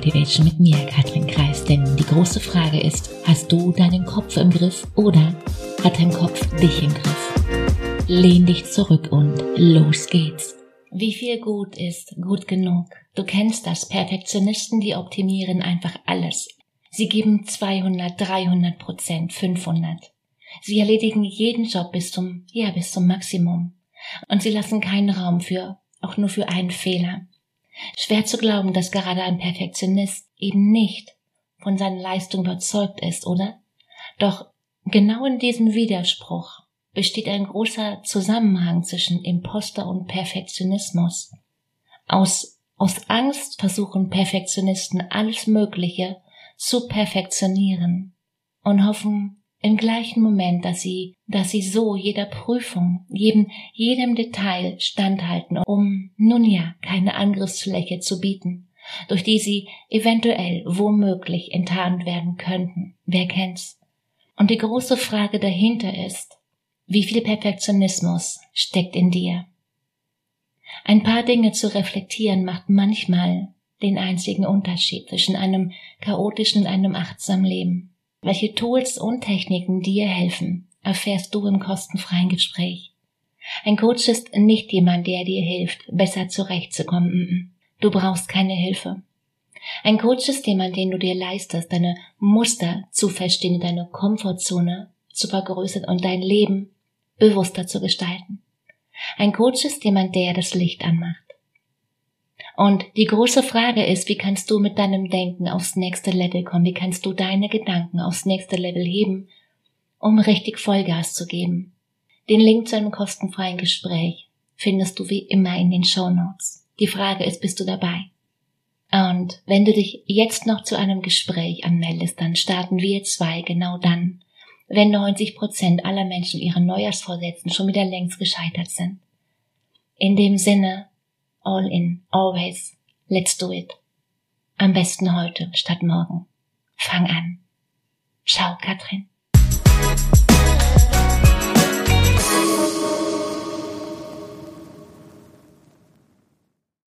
Motivation mit mir, Katrin Kreis. Denn die große Frage ist, hast du deinen Kopf im Griff oder hat dein Kopf dich im Griff? Lehn dich zurück und los geht's. Wie viel gut ist gut genug? Du kennst das. Perfektionisten, die optimieren einfach alles. Sie geben 200, 300 Prozent, 500. Sie erledigen jeden Job bis zum, ja, bis zum Maximum. Und sie lassen keinen Raum für, auch nur für einen Fehler. Schwer zu glauben, dass gerade ein Perfektionist eben nicht von seiner Leistung überzeugt ist, oder? Doch genau in diesem Widerspruch besteht ein großer Zusammenhang zwischen Imposter und Perfektionismus. Aus, aus Angst versuchen Perfektionisten alles Mögliche zu perfektionieren und hoffen im gleichen Moment, dass sie, dass sie so jeder Prüfung, jedem, jedem Detail standhalten, um nun ja keine Angriffsfläche zu bieten, durch die sie eventuell womöglich enttarnt werden könnten. Wer kennt's? Und die große Frage dahinter ist, wie viel Perfektionismus steckt in dir? Ein paar Dinge zu reflektieren macht manchmal den einzigen Unterschied zwischen einem chaotischen und einem achtsamen Leben. Welche Tools und Techniken dir helfen, erfährst du im kostenfreien Gespräch. Ein Coach ist nicht jemand, der dir hilft, besser zurechtzukommen. Du brauchst keine Hilfe. Ein Coach ist jemand, den du dir leistest, deine Muster zu verstehen, deine Komfortzone zu vergrößern und dein Leben bewusster zu gestalten. Ein Coach ist jemand, der das Licht anmacht. Und die große Frage ist, wie kannst du mit deinem Denken aufs nächste Level kommen? Wie kannst du deine Gedanken aufs nächste Level heben, um richtig Vollgas zu geben? Den Link zu einem kostenfreien Gespräch findest du wie immer in den Show Notes. Die Frage ist, bist du dabei? Und wenn du dich jetzt noch zu einem Gespräch anmeldest, dann starten wir zwei genau dann, wenn 90 Prozent aller Menschen ihren Neujahrsvorsätzen schon wieder längst gescheitert sind. In dem Sinne, all in, always. Let's do it. Am besten heute statt morgen. Fang an. Ciao, Katrin.